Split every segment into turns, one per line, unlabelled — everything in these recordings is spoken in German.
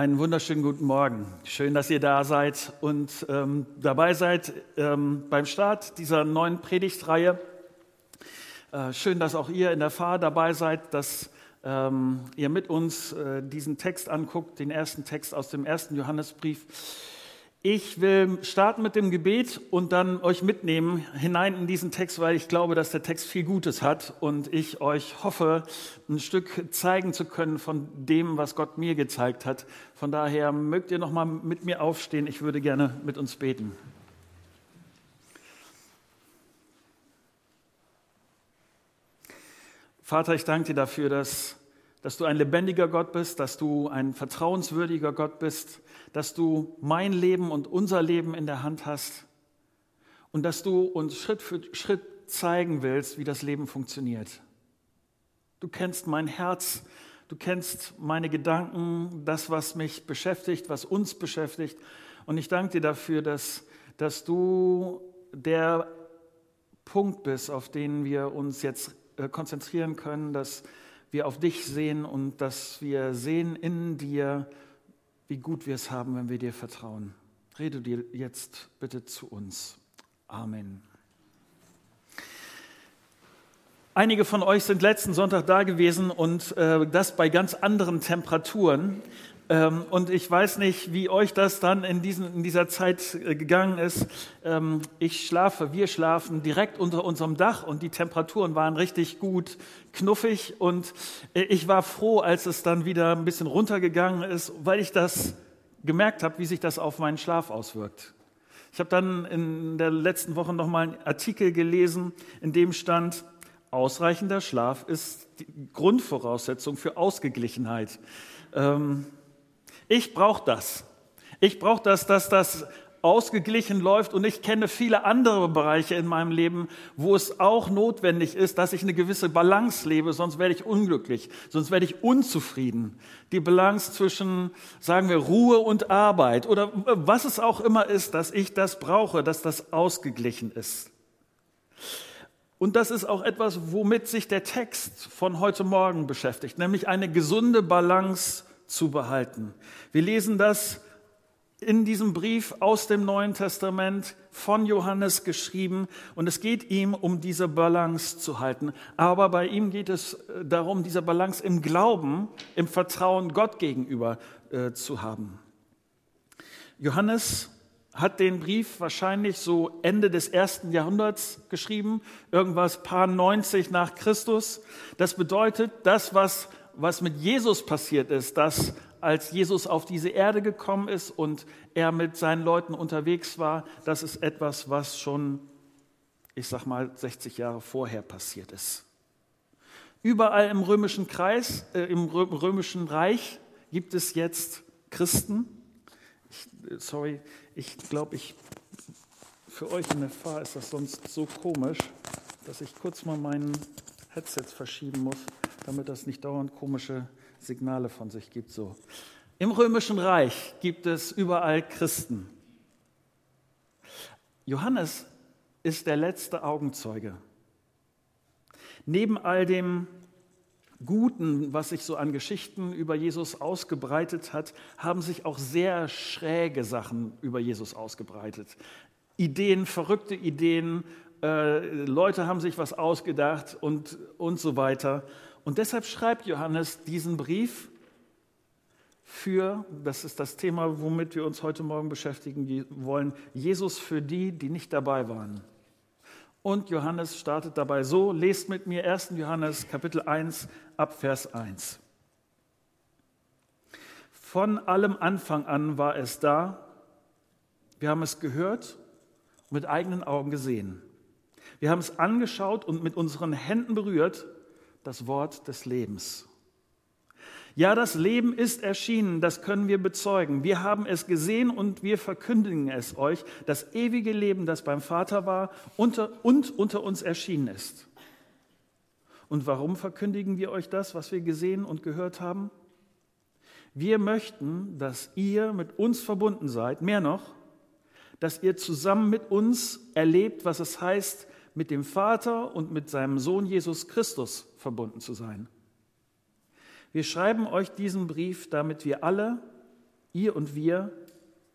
Einen wunderschönen guten Morgen. Schön, dass ihr da seid und ähm, dabei seid ähm, beim Start dieser neuen Predigtreihe. Äh, schön, dass auch ihr in der Fahrt dabei seid, dass ähm, ihr mit uns äh, diesen Text anguckt, den ersten Text aus dem ersten Johannesbrief. Ich will starten mit dem Gebet und dann euch mitnehmen hinein in diesen Text, weil ich glaube, dass der Text viel Gutes hat und ich euch hoffe, ein Stück zeigen zu können von dem, was Gott mir gezeigt hat. Von daher mögt ihr noch mal mit mir aufstehen. Ich würde gerne mit uns beten. Vater, ich danke dir dafür, dass, dass du ein lebendiger Gott bist, dass du ein vertrauenswürdiger Gott bist dass du mein Leben und unser Leben in der Hand hast und dass du uns Schritt für Schritt zeigen willst, wie das Leben funktioniert. Du kennst mein Herz, du kennst meine Gedanken, das, was mich beschäftigt, was uns beschäftigt. Und ich danke dir dafür, dass, dass du der Punkt bist, auf den wir uns jetzt äh, konzentrieren können, dass wir auf dich sehen und dass wir sehen in dir, wie gut wir es haben, wenn wir dir vertrauen. Rede dir jetzt bitte zu uns. Amen. Einige von euch sind letzten Sonntag da gewesen und äh, das bei ganz anderen Temperaturen. Ähm, und ich weiß nicht, wie euch das dann in, diesen, in dieser Zeit äh, gegangen ist. Ähm, ich schlafe, wir schlafen direkt unter unserem Dach und die Temperaturen waren richtig gut knuffig. Und äh, ich war froh, als es dann wieder ein bisschen runtergegangen ist, weil ich das gemerkt habe, wie sich das auf meinen Schlaf auswirkt. Ich habe dann in der letzten Woche nochmal einen Artikel gelesen, in dem stand, ausreichender Schlaf ist die Grundvoraussetzung für Ausgeglichenheit. Ähm, ich brauche das. Ich brauche das, dass das ausgeglichen läuft und ich kenne viele andere Bereiche in meinem Leben, wo es auch notwendig ist, dass ich eine gewisse Balance lebe, sonst werde ich unglücklich, sonst werde ich unzufrieden. Die Balance zwischen, sagen wir, Ruhe und Arbeit oder was es auch immer ist, dass ich das brauche, dass das ausgeglichen ist. Und das ist auch etwas, womit sich der Text von heute Morgen beschäftigt, nämlich eine gesunde Balance zu behalten. Wir lesen das in diesem Brief aus dem Neuen Testament von Johannes geschrieben und es geht ihm um diese Balance zu halten. Aber bei ihm geht es äh, darum, diese Balance im Glauben, im Vertrauen Gott gegenüber äh, zu haben. Johannes hat den Brief wahrscheinlich so Ende des ersten Jahrhunderts geschrieben, irgendwas paar 90 nach Christus. Das bedeutet, das, was was mit Jesus passiert ist, dass als Jesus auf diese Erde gekommen ist und er mit seinen Leuten unterwegs war, das ist etwas, was schon, ich sag mal, 60 Jahre vorher passiert ist. Überall im römischen Kreis, äh, im römischen Reich gibt es jetzt Christen. Ich, sorry, ich glaube, ich für euch in der Fahr ist das sonst so komisch, dass ich kurz mal meinen Headset verschieben muss damit das nicht dauernd komische Signale von sich gibt. So. Im Römischen Reich gibt es überall Christen. Johannes ist der letzte Augenzeuge. Neben all dem Guten, was sich so an Geschichten über Jesus ausgebreitet hat, haben sich auch sehr schräge Sachen über Jesus ausgebreitet. Ideen, verrückte Ideen, äh, Leute haben sich was ausgedacht und, und so weiter. Und deshalb schreibt Johannes diesen Brief für, das ist das Thema, womit wir uns heute Morgen beschäftigen wollen, Jesus für die, die nicht dabei waren. Und Johannes startet dabei so, lest mit mir 1. Johannes Kapitel 1 ab Vers 1. Von allem Anfang an war es da, wir haben es gehört, mit eigenen Augen gesehen. Wir haben es angeschaut und mit unseren Händen berührt das Wort des Lebens. Ja, das Leben ist erschienen, das können wir bezeugen. Wir haben es gesehen und wir verkündigen es euch, das ewige Leben, das beim Vater war unter, und unter uns erschienen ist. Und warum verkündigen wir euch das, was wir gesehen und gehört haben? Wir möchten, dass ihr mit uns verbunden seid, mehr noch, dass ihr zusammen mit uns erlebt, was es heißt, mit dem Vater und mit seinem Sohn Jesus Christus verbunden zu sein. Wir schreiben euch diesen Brief, damit wir alle, ihr und wir,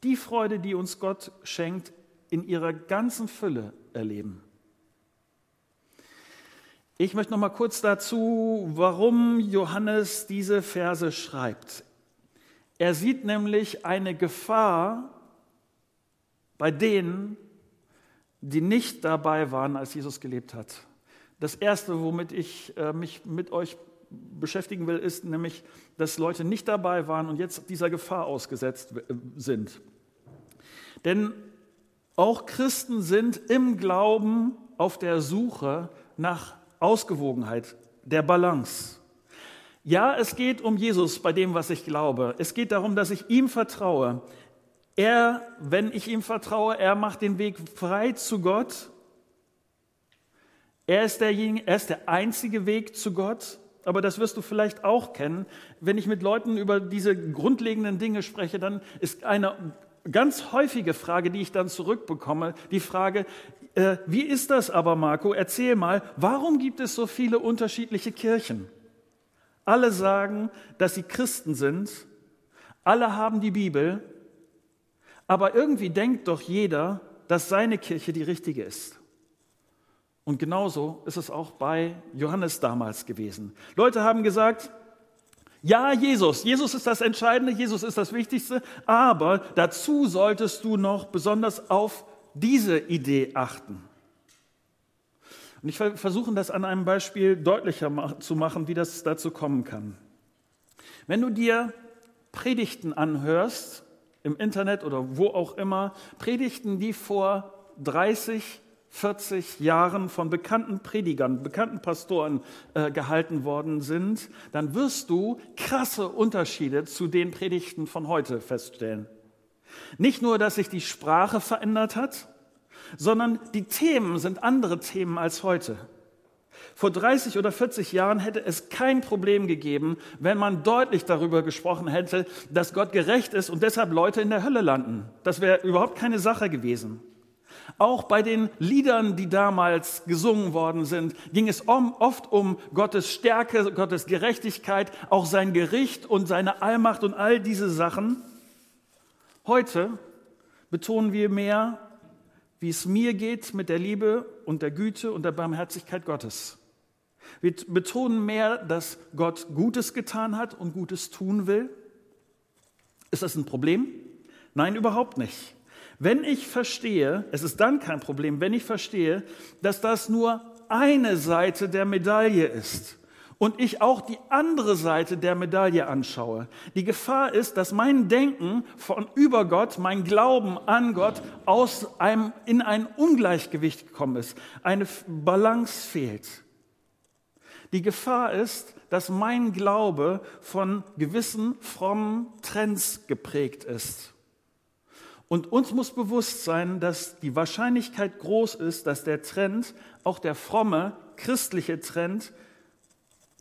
die Freude, die uns Gott schenkt, in ihrer ganzen Fülle erleben. Ich möchte noch mal kurz dazu, warum Johannes diese Verse schreibt. Er sieht nämlich eine Gefahr bei denen, die nicht dabei waren, als Jesus gelebt hat. Das Erste, womit ich äh, mich mit euch beschäftigen will, ist nämlich, dass Leute nicht dabei waren und jetzt dieser Gefahr ausgesetzt sind. Denn auch Christen sind im Glauben auf der Suche nach Ausgewogenheit, der Balance. Ja, es geht um Jesus bei dem, was ich glaube. Es geht darum, dass ich ihm vertraue. Er, wenn ich ihm vertraue, er macht den Weg frei zu Gott. Er ist, derjenige, er ist der einzige Weg zu Gott aber das wirst du vielleicht auch kennen. Wenn ich mit Leuten über diese grundlegenden Dinge spreche, dann ist eine ganz häufige Frage, die ich dann zurückbekomme, die Frage, äh, wie ist das aber, Marco? Erzähl mal, warum gibt es so viele unterschiedliche Kirchen? Alle sagen, dass sie Christen sind, alle haben die Bibel, aber irgendwie denkt doch jeder, dass seine Kirche die richtige ist. Und genauso ist es auch bei Johannes damals gewesen. Leute haben gesagt, ja, Jesus, Jesus ist das Entscheidende, Jesus ist das Wichtigste, aber dazu solltest du noch besonders auf diese Idee achten. Und ich versuche das an einem Beispiel deutlicher zu machen, wie das dazu kommen kann. Wenn du dir Predigten anhörst, im Internet oder wo auch immer, Predigten, die vor 30, 40 Jahren von bekannten Predigern, bekannten Pastoren äh, gehalten worden sind, dann wirst du krasse Unterschiede zu den Predigten von heute feststellen. Nicht nur, dass sich die Sprache verändert hat, sondern die Themen sind andere Themen als heute. Vor 30 oder 40 Jahren hätte es kein Problem gegeben, wenn man deutlich darüber gesprochen hätte, dass Gott gerecht ist und deshalb Leute in der Hölle landen. Das wäre überhaupt keine Sache gewesen. Auch bei den Liedern, die damals gesungen worden sind, ging es oft um Gottes Stärke, Gottes Gerechtigkeit, auch sein Gericht und seine Allmacht und all diese Sachen. Heute betonen wir mehr, wie es mir geht mit der Liebe und der Güte und der Barmherzigkeit Gottes. Wir betonen mehr, dass Gott Gutes getan hat und Gutes tun will. Ist das ein Problem? Nein, überhaupt nicht. Wenn ich verstehe, es ist dann kein Problem, wenn ich verstehe, dass das nur eine Seite der Medaille ist und ich auch die andere Seite der Medaille anschaue. Die Gefahr ist, dass mein Denken von über Gott, mein Glauben an Gott aus einem, in ein Ungleichgewicht gekommen ist. Eine Balance fehlt. Die Gefahr ist, dass mein Glaube von gewissen frommen Trends geprägt ist. Und uns muss bewusst sein, dass die Wahrscheinlichkeit groß ist, dass der Trend, auch der fromme christliche Trend,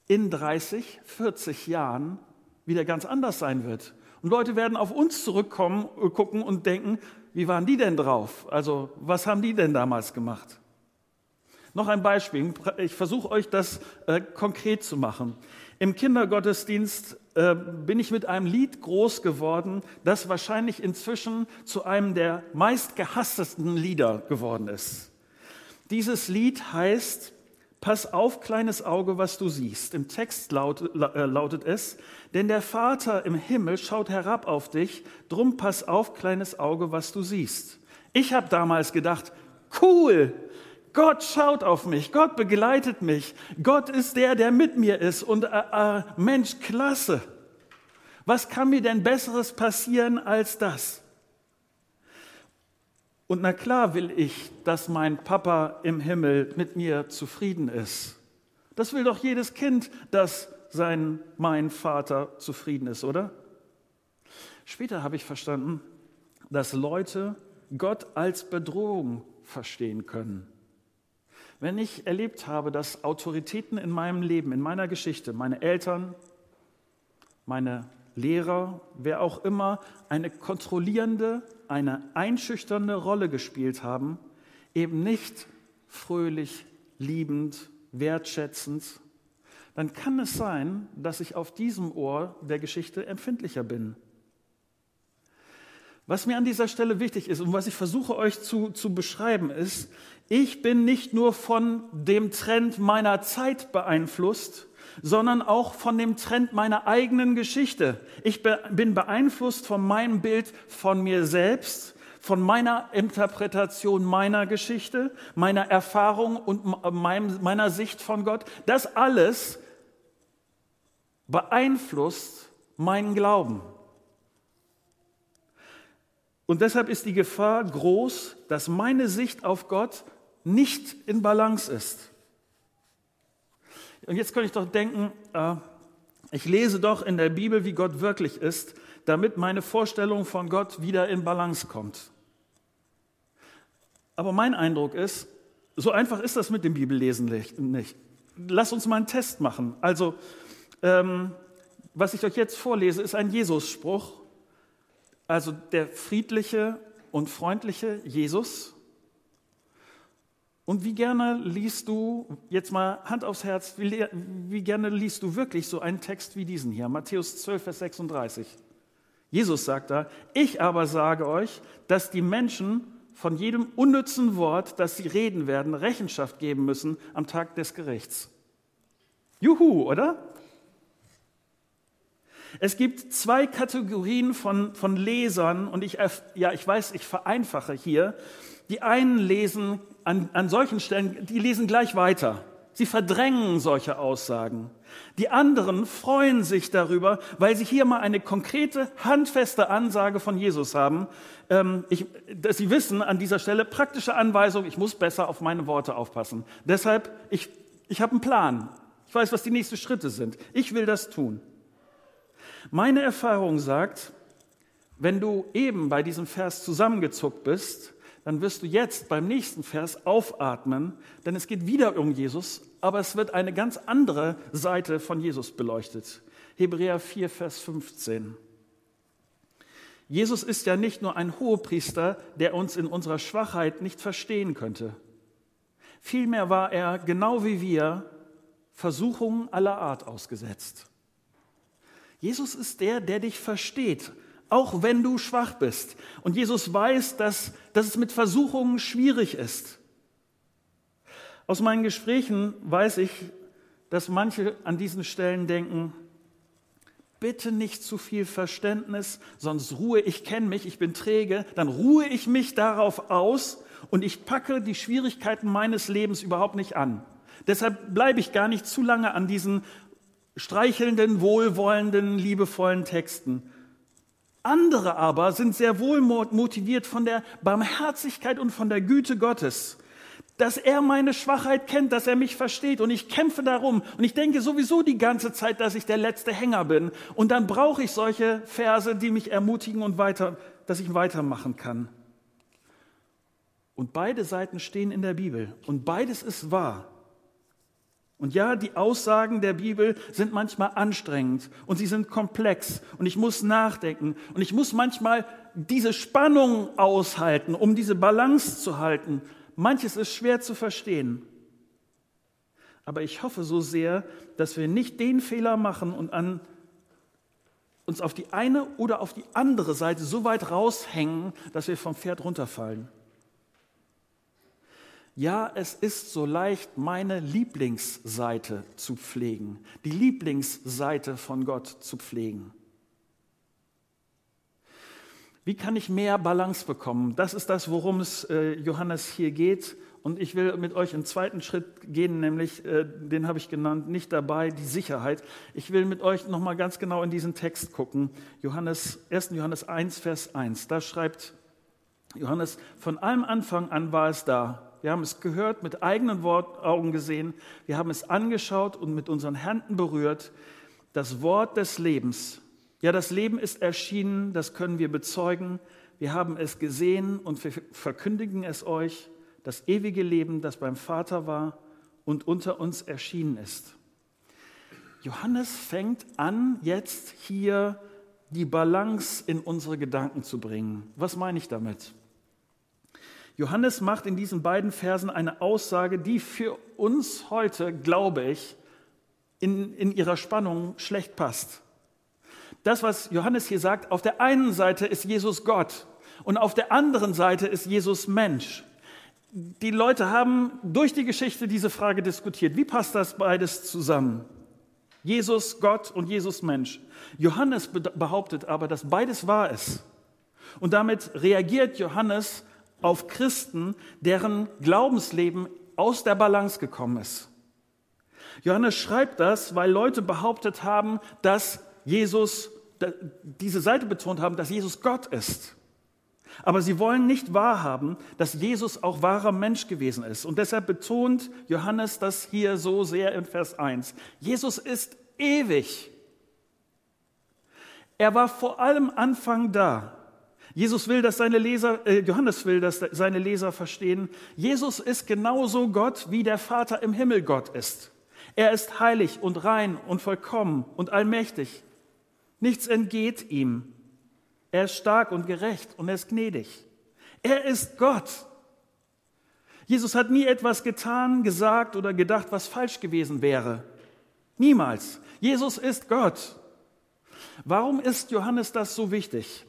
in 30, 40 Jahren wieder ganz anders sein wird. Und Leute werden auf uns zurückkommen, äh, gucken und denken, wie waren die denn drauf? Also, was haben die denn damals gemacht? Noch ein Beispiel. Ich versuche euch das äh, konkret zu machen. Im Kindergottesdienst äh, bin ich mit einem Lied groß geworden, das wahrscheinlich inzwischen zu einem der meistgehasstesten Lieder geworden ist. Dieses Lied heißt Pass auf, kleines Auge, was du siehst. Im Text laut, äh, lautet es, denn der Vater im Himmel schaut herab auf dich, drum pass auf, kleines Auge, was du siehst. Ich habe damals gedacht, cool, Gott schaut auf mich, Gott begleitet mich, Gott ist der, der mit mir ist und äh, äh, Mensch, klasse. Was kann mir denn besseres passieren als das? Und na klar will ich, dass mein Papa im Himmel mit mir zufrieden ist. Das will doch jedes Kind, dass sein, mein Vater zufrieden ist, oder? Später habe ich verstanden, dass Leute Gott als Bedrohung verstehen können. Wenn ich erlebt habe, dass Autoritäten in meinem Leben, in meiner Geschichte, meine Eltern, meine Lehrer, wer auch immer, eine kontrollierende, eine einschüchternde Rolle gespielt haben, eben nicht fröhlich, liebend, wertschätzend, dann kann es sein, dass ich auf diesem Ohr der Geschichte empfindlicher bin. Was mir an dieser Stelle wichtig ist und was ich versuche euch zu, zu beschreiben ist, ich bin nicht nur von dem Trend meiner Zeit beeinflusst, sondern auch von dem Trend meiner eigenen Geschichte. Ich bin beeinflusst von meinem Bild von mir selbst, von meiner Interpretation meiner Geschichte, meiner Erfahrung und meiner Sicht von Gott. Das alles beeinflusst meinen Glauben. Und deshalb ist die Gefahr groß, dass meine Sicht auf Gott nicht in Balance ist. Und jetzt könnte ich doch denken, äh, ich lese doch in der Bibel, wie Gott wirklich ist, damit meine Vorstellung von Gott wieder in Balance kommt. Aber mein Eindruck ist, so einfach ist das mit dem Bibellesen nicht. Lass uns mal einen Test machen. Also, ähm, was ich euch jetzt vorlese, ist ein Jesus-Spruch. Also der friedliche und freundliche Jesus und wie gerne liest du, jetzt mal Hand aufs Herz, wie, wie, gerne liest du wirklich so einen Text wie diesen hier, Matthäus 12, Vers 36. Jesus sagt da, ich aber sage euch, dass die Menschen von jedem unnützen Wort, das sie reden werden, Rechenschaft geben müssen am Tag des Gerichts. Juhu, oder? Es gibt zwei Kategorien von, von Lesern und ich, ja, ich weiß, ich vereinfache hier. Die einen lesen an, an solchen Stellen, die lesen gleich weiter. Sie verdrängen solche Aussagen. Die anderen freuen sich darüber, weil sie hier mal eine konkrete, handfeste Ansage von Jesus haben. Ähm, ich, dass sie wissen an dieser Stelle praktische Anweisung, ich muss besser auf meine Worte aufpassen. Deshalb, ich, ich habe einen Plan. Ich weiß, was die nächsten Schritte sind. Ich will das tun. Meine Erfahrung sagt, wenn du eben bei diesem Vers zusammengezuckt bist, dann wirst du jetzt beim nächsten Vers aufatmen, denn es geht wieder um Jesus, aber es wird eine ganz andere Seite von Jesus beleuchtet. Hebräer 4, Vers 15. Jesus ist ja nicht nur ein Hohepriester, der uns in unserer Schwachheit nicht verstehen könnte. Vielmehr war er, genau wie wir, Versuchungen aller Art ausgesetzt. Jesus ist der, der dich versteht auch wenn du schwach bist. Und Jesus weiß, dass, dass es mit Versuchungen schwierig ist. Aus meinen Gesprächen weiß ich, dass manche an diesen Stellen denken, bitte nicht zu viel Verständnis, sonst ruhe ich, kenne mich, ich bin träge, dann ruhe ich mich darauf aus und ich packe die Schwierigkeiten meines Lebens überhaupt nicht an. Deshalb bleibe ich gar nicht zu lange an diesen streichelnden, wohlwollenden, liebevollen Texten, andere aber sind sehr wohl motiviert von der Barmherzigkeit und von der Güte Gottes, dass er meine Schwachheit kennt, dass er mich versteht. Und ich kämpfe darum. Und ich denke sowieso die ganze Zeit, dass ich der letzte Hänger bin. Und dann brauche ich solche Verse, die mich ermutigen und weiter, dass ich weitermachen kann. Und beide Seiten stehen in der Bibel. Und beides ist wahr. Und ja, die Aussagen der Bibel sind manchmal anstrengend und sie sind komplex und ich muss nachdenken und ich muss manchmal diese Spannung aushalten, um diese Balance zu halten. Manches ist schwer zu verstehen. Aber ich hoffe so sehr, dass wir nicht den Fehler machen und an uns auf die eine oder auf die andere Seite so weit raushängen, dass wir vom Pferd runterfallen. Ja, es ist so leicht, meine Lieblingsseite zu pflegen, die Lieblingsseite von Gott zu pflegen. Wie kann ich mehr Balance bekommen? Das ist das, worum es äh, Johannes hier geht. Und ich will mit euch einen zweiten Schritt gehen, nämlich, äh, den habe ich genannt, nicht dabei, die Sicherheit. Ich will mit euch nochmal ganz genau in diesen Text gucken. Johannes, 1. Johannes 1, Vers 1. Da schreibt Johannes, von allem Anfang an war es da wir haben es gehört, mit eigenen Augen gesehen. Wir haben es angeschaut und mit unseren Händen berührt. Das Wort des Lebens. Ja, das Leben ist erschienen, das können wir bezeugen. Wir haben es gesehen und wir verkündigen es euch. Das ewige Leben, das beim Vater war und unter uns erschienen ist. Johannes fängt an, jetzt hier die Balance in unsere Gedanken zu bringen. Was meine ich damit? Johannes macht in diesen beiden Versen eine Aussage, die für uns heute, glaube ich, in, in ihrer Spannung schlecht passt. Das, was Johannes hier sagt, auf der einen Seite ist Jesus Gott. und auf der anderen Seite ist Jesus Mensch. Die Leute haben durch die Geschichte diese Frage diskutiert. Wie passt das beides zusammen? Jesus Gott und Jesus Mensch. Johannes behauptet aber, dass beides wahr ist. Und damit reagiert Johannes auf Christen, deren Glaubensleben aus der Balance gekommen ist. Johannes schreibt das, weil Leute behauptet haben, dass Jesus, diese Seite betont haben, dass Jesus Gott ist. Aber sie wollen nicht wahrhaben, dass Jesus auch wahrer Mensch gewesen ist. Und deshalb betont Johannes das hier so sehr in Vers 1. Jesus ist ewig. Er war vor allem Anfang da. Jesus will, dass seine Leser, äh, Johannes will, dass seine Leser verstehen, Jesus ist genauso Gott, wie der Vater im Himmel Gott ist. Er ist heilig und rein und vollkommen und allmächtig. Nichts entgeht ihm. Er ist stark und gerecht und er ist gnädig. Er ist Gott. Jesus hat nie etwas getan, gesagt oder gedacht, was falsch gewesen wäre. Niemals. Jesus ist Gott. Warum ist Johannes das so wichtig?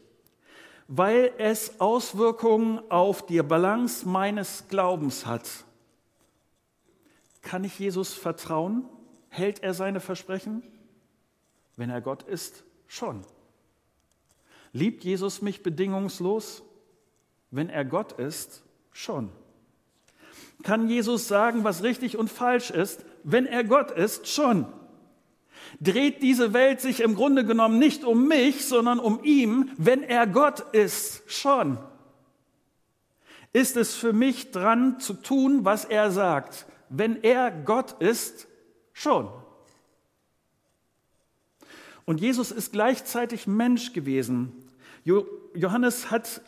Weil es Auswirkungen auf die Balance meines Glaubens hat. Kann ich Jesus vertrauen? Hält er seine Versprechen? Wenn er Gott ist, schon. Liebt Jesus mich bedingungslos? Wenn er Gott ist, schon. Kann Jesus sagen, was richtig und falsch ist? Wenn er Gott ist, schon. Dreht diese Welt sich im Grunde genommen nicht um mich, sondern um ihn, wenn er Gott ist, schon. Ist es für mich dran zu tun, was er sagt? wenn er Gott ist, schon. Und Jesus ist gleichzeitig Mensch gewesen. Johannes hat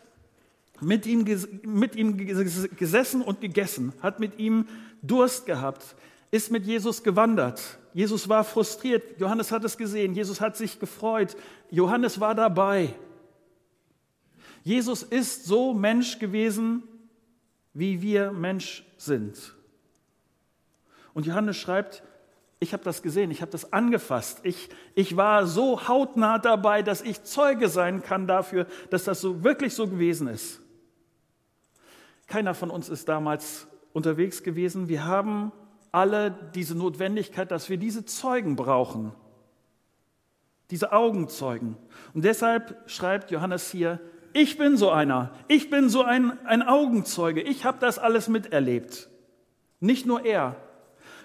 mit ihm, mit ihm gesessen und gegessen, hat mit ihm Durst gehabt, ist mit Jesus gewandert. Jesus war frustriert, Johannes hat es gesehen, Jesus hat sich gefreut, Johannes war dabei. Jesus ist so Mensch gewesen, wie wir Mensch sind. Und Johannes schreibt, ich habe das gesehen, ich habe das angefasst. Ich, ich war so hautnah dabei, dass ich Zeuge sein kann dafür, dass das so wirklich so gewesen ist. Keiner von uns ist damals unterwegs gewesen. Wir haben alle diese Notwendigkeit, dass wir diese Zeugen brauchen. Diese Augenzeugen. Und deshalb schreibt Johannes hier, ich bin so einer. Ich bin so ein, ein Augenzeuge. Ich habe das alles miterlebt. Nicht nur er,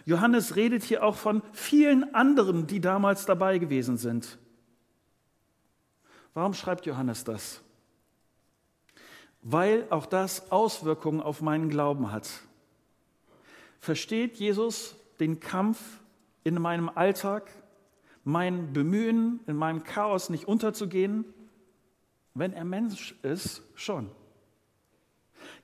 Johannes redet hier auch von vielen anderen, die damals dabei gewesen sind. Warum schreibt Johannes das? Weil auch das Auswirkungen auf meinen Glauben hat. Versteht Jesus den Kampf in meinem Alltag, mein Bemühen, in meinem Chaos nicht unterzugehen? Wenn er Mensch ist, schon.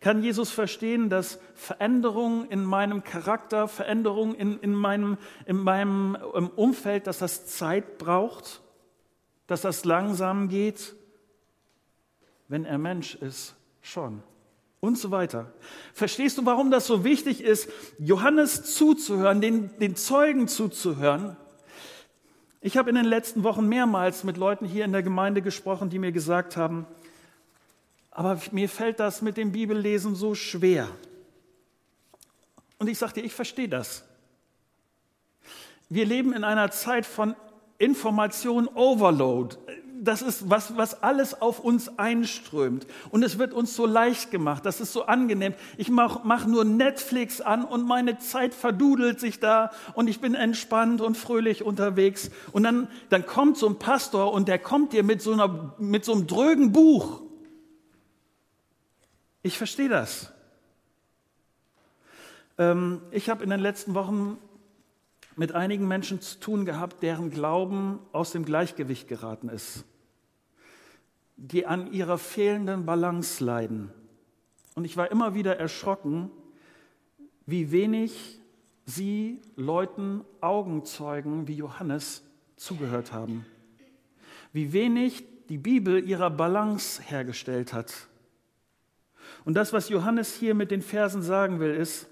Kann Jesus verstehen, dass Veränderungen in meinem Charakter, Veränderungen in, in, meinem, in meinem Umfeld, dass das Zeit braucht, dass das langsam geht? Wenn er Mensch ist, schon. Und so weiter. Verstehst du, warum das so wichtig ist, Johannes zuzuhören, den, den Zeugen zuzuhören? Ich habe in den letzten Wochen mehrmals mit Leuten hier in der Gemeinde gesprochen, die mir gesagt haben, aber mir fällt das mit dem Bibellesen so schwer. Und ich sagte, ich verstehe das. Wir leben in einer Zeit von Information Overload. Das ist was, was alles auf uns einströmt. Und es wird uns so leicht gemacht. Das ist so angenehm. Ich mache mach nur Netflix an und meine Zeit verdudelt sich da und ich bin entspannt und fröhlich unterwegs. Und dann, dann kommt so ein Pastor und der kommt dir mit so, einer, mit so einem drögen Buch ich verstehe das. Ähm, ich habe in den letzten Wochen mit einigen Menschen zu tun gehabt, deren Glauben aus dem Gleichgewicht geraten ist, die an ihrer fehlenden Balance leiden. Und ich war immer wieder erschrocken, wie wenig sie Leuten, Augenzeugen wie Johannes zugehört haben. Wie wenig die Bibel ihrer Balance hergestellt hat. Und das, was Johannes hier mit den Versen sagen will, ist,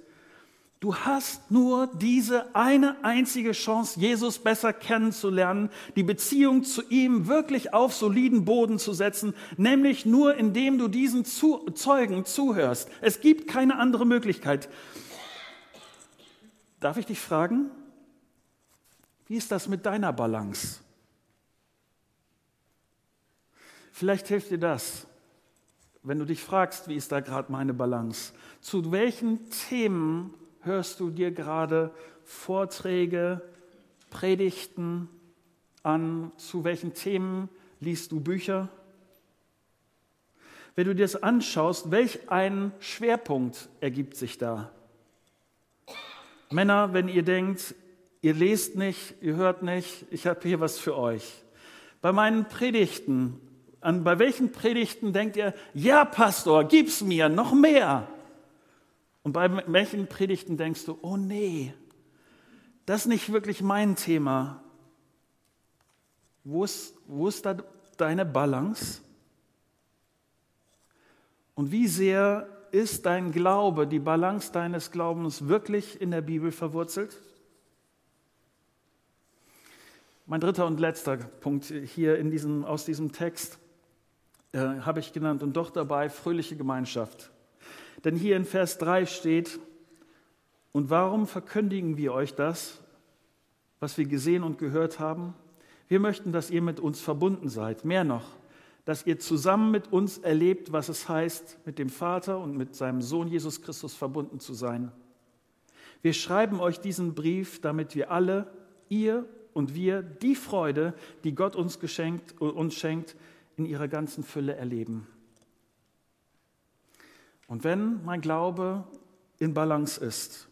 Du hast nur diese eine einzige Chance, Jesus besser kennenzulernen, die Beziehung zu ihm wirklich auf soliden Boden zu setzen, nämlich nur indem du diesen Zeugen zuhörst. Es gibt keine andere Möglichkeit. Darf ich dich fragen, wie ist das mit deiner Balance? Vielleicht hilft dir das, wenn du dich fragst, wie ist da gerade meine Balance? Zu welchen Themen hörst du dir gerade Vorträge, Predigten an? Zu welchen Themen liest du Bücher? Wenn du dir das anschaust, welch ein Schwerpunkt ergibt sich da? Männer, wenn ihr denkt, ihr lest nicht, ihr hört nicht, ich habe hier was für euch. Bei meinen Predigten, an bei welchen Predigten denkt ihr, ja Pastor, gib's mir noch mehr? Und bei welchen Predigten denkst du, oh nee, das ist nicht wirklich mein Thema. Wo ist, wo ist da deine Balance? Und wie sehr ist dein Glaube, die Balance deines Glaubens wirklich in der Bibel verwurzelt? Mein dritter und letzter Punkt hier in diesem, aus diesem Text äh, habe ich genannt und doch dabei fröhliche Gemeinschaft. Denn hier in Vers 3 steht, und warum verkündigen wir euch das, was wir gesehen und gehört haben? Wir möchten, dass ihr mit uns verbunden seid. Mehr noch, dass ihr zusammen mit uns erlebt, was es heißt, mit dem Vater und mit seinem Sohn Jesus Christus verbunden zu sein. Wir schreiben euch diesen Brief, damit wir alle, ihr und wir, die Freude, die Gott uns, geschenkt, uns schenkt, in ihrer ganzen Fülle erleben. Und wenn mein Glaube in Balance ist,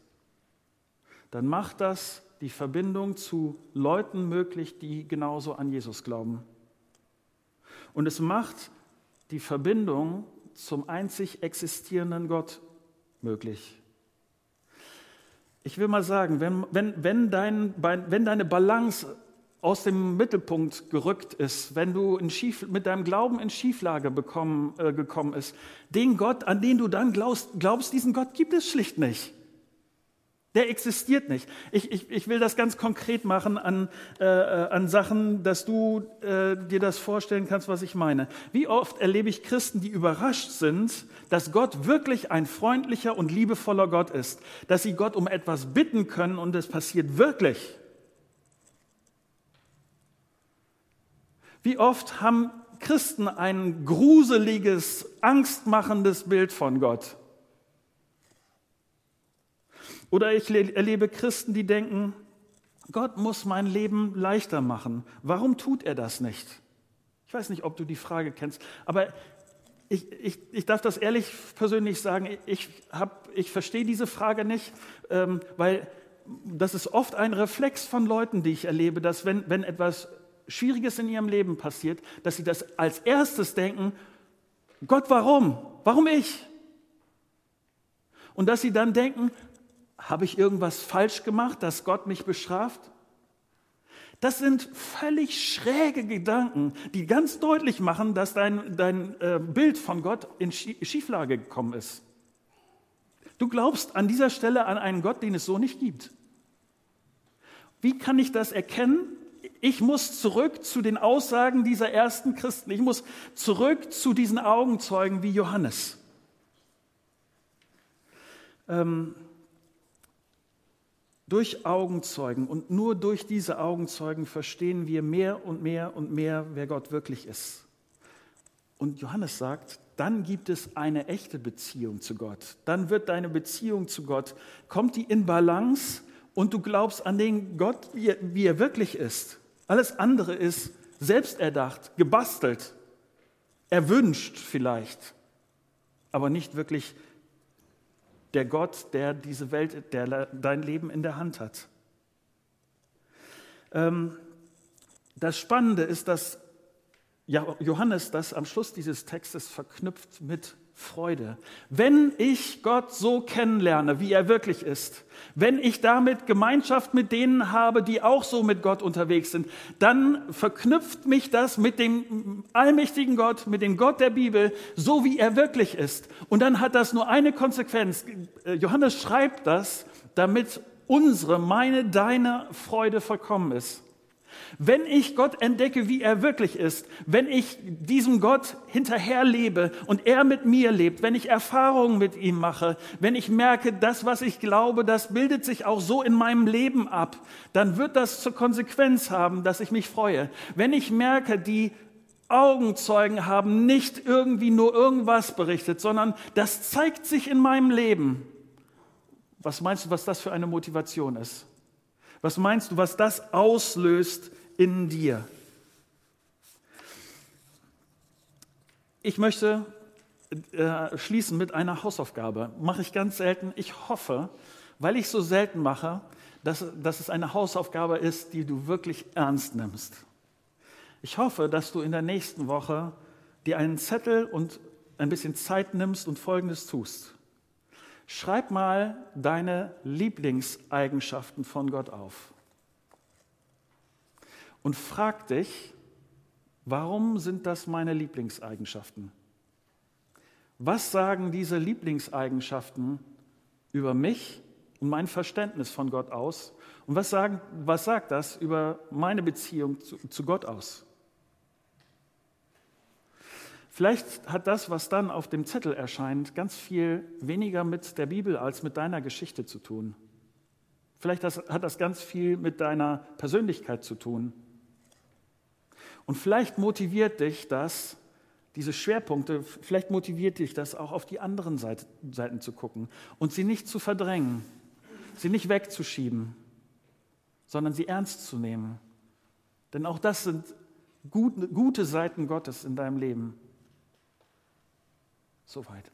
dann macht das die Verbindung zu Leuten möglich, die genauso an Jesus glauben. Und es macht die Verbindung zum einzig existierenden Gott möglich. Ich will mal sagen, wenn, wenn, wenn, dein, wenn deine Balance aus dem Mittelpunkt gerückt ist, wenn du Schief, mit deinem Glauben in Schieflage bekommen, äh, gekommen ist, den Gott, an den du dann glaubst, glaubst, diesen Gott gibt es schlicht nicht. Der existiert nicht. Ich, ich, ich will das ganz konkret machen an, äh, äh, an Sachen, dass du äh, dir das vorstellen kannst, was ich meine. Wie oft erlebe ich Christen, die überrascht sind, dass Gott wirklich ein freundlicher und liebevoller Gott ist, dass sie Gott um etwas bitten können und es passiert wirklich. Wie oft haben Christen ein gruseliges, angstmachendes Bild von Gott? Oder ich erlebe Christen, die denken, Gott muss mein Leben leichter machen. Warum tut er das nicht? Ich weiß nicht, ob du die Frage kennst, aber ich, ich, ich darf das ehrlich persönlich sagen, ich, hab, ich verstehe diese Frage nicht, ähm, weil das ist oft ein Reflex von Leuten, die ich erlebe, dass wenn, wenn etwas Schwieriges in ihrem Leben passiert, dass sie das als erstes denken, Gott, warum? Warum ich? Und dass sie dann denken, habe ich irgendwas falsch gemacht, dass Gott mich bestraft? Das sind völlig schräge Gedanken, die ganz deutlich machen, dass dein, dein äh, Bild von Gott in Schieflage gekommen ist. Du glaubst an dieser Stelle an einen Gott, den es so nicht gibt. Wie kann ich das erkennen? Ich muss zurück zu den Aussagen dieser ersten Christen. Ich muss zurück zu diesen Augenzeugen wie Johannes. Ähm, durch Augenzeugen und nur durch diese Augenzeugen verstehen wir mehr und mehr und mehr, wer Gott wirklich ist. Und Johannes sagt, dann gibt es eine echte Beziehung zu Gott. Dann wird deine Beziehung zu Gott, kommt die in Balance und du glaubst an den Gott, wie er, wie er wirklich ist. Alles andere ist selbsterdacht, gebastelt, erwünscht vielleicht, aber nicht wirklich der Gott, der diese Welt, der dein Leben in der Hand hat. Ähm, das Spannende ist, dass Johannes das am Schluss dieses Textes verknüpft mit Freude. Wenn ich Gott so kennenlerne, wie er wirklich ist, wenn ich damit Gemeinschaft mit denen habe, die auch so mit Gott unterwegs sind, dann verknüpft mich das mit dem allmächtigen Gott, mit dem Gott der Bibel, so wie er wirklich ist. Und dann hat das nur eine Konsequenz. Johannes schreibt das damit unsere, meine, deine Freude vollkommen ist. Wenn ich Gott entdecke, wie er wirklich ist, wenn ich diesem Gott hinterherlebe und er mit mir lebt, wenn ich Erfahrungen mit ihm mache, wenn ich merke, das, was ich glaube, das bildet sich auch so in meinem Leben ab, dann wird das zur Konsequenz haben, dass ich mich freue. Wenn ich merke, die Augenzeugen haben nicht irgendwie nur irgendwas berichtet, sondern das zeigt sich in meinem Leben. Was meinst du, was das für eine Motivation ist? Was meinst du, was das auslöst in dir? Ich möchte äh, schließen mit einer Hausaufgabe. Mache ich ganz selten. Ich hoffe, weil ich so selten mache, dass, dass es eine Hausaufgabe ist, die du wirklich ernst nimmst. Ich hoffe, dass du in der nächsten Woche dir einen Zettel und ein bisschen Zeit nimmst und Folgendes tust. Schreib mal deine Lieblingseigenschaften von Gott auf. Und frag dich, warum sind das meine Lieblingseigenschaften? Was sagen diese Lieblingseigenschaften über mich und mein Verständnis von Gott aus? Und was, sagen, was sagt das über meine Beziehung zu, zu Gott aus? Vielleicht hat das, was dann auf dem Zettel erscheint, ganz viel weniger mit der Bibel als mit deiner Geschichte zu tun. Vielleicht hat das ganz viel mit deiner Persönlichkeit zu tun. Und vielleicht motiviert dich das, diese Schwerpunkte, vielleicht motiviert dich das auch auf die anderen Seiten zu gucken und sie nicht zu verdrängen, sie nicht wegzuschieben, sondern sie ernst zu nehmen. Denn auch das sind gute Seiten Gottes in deinem Leben. Soweit.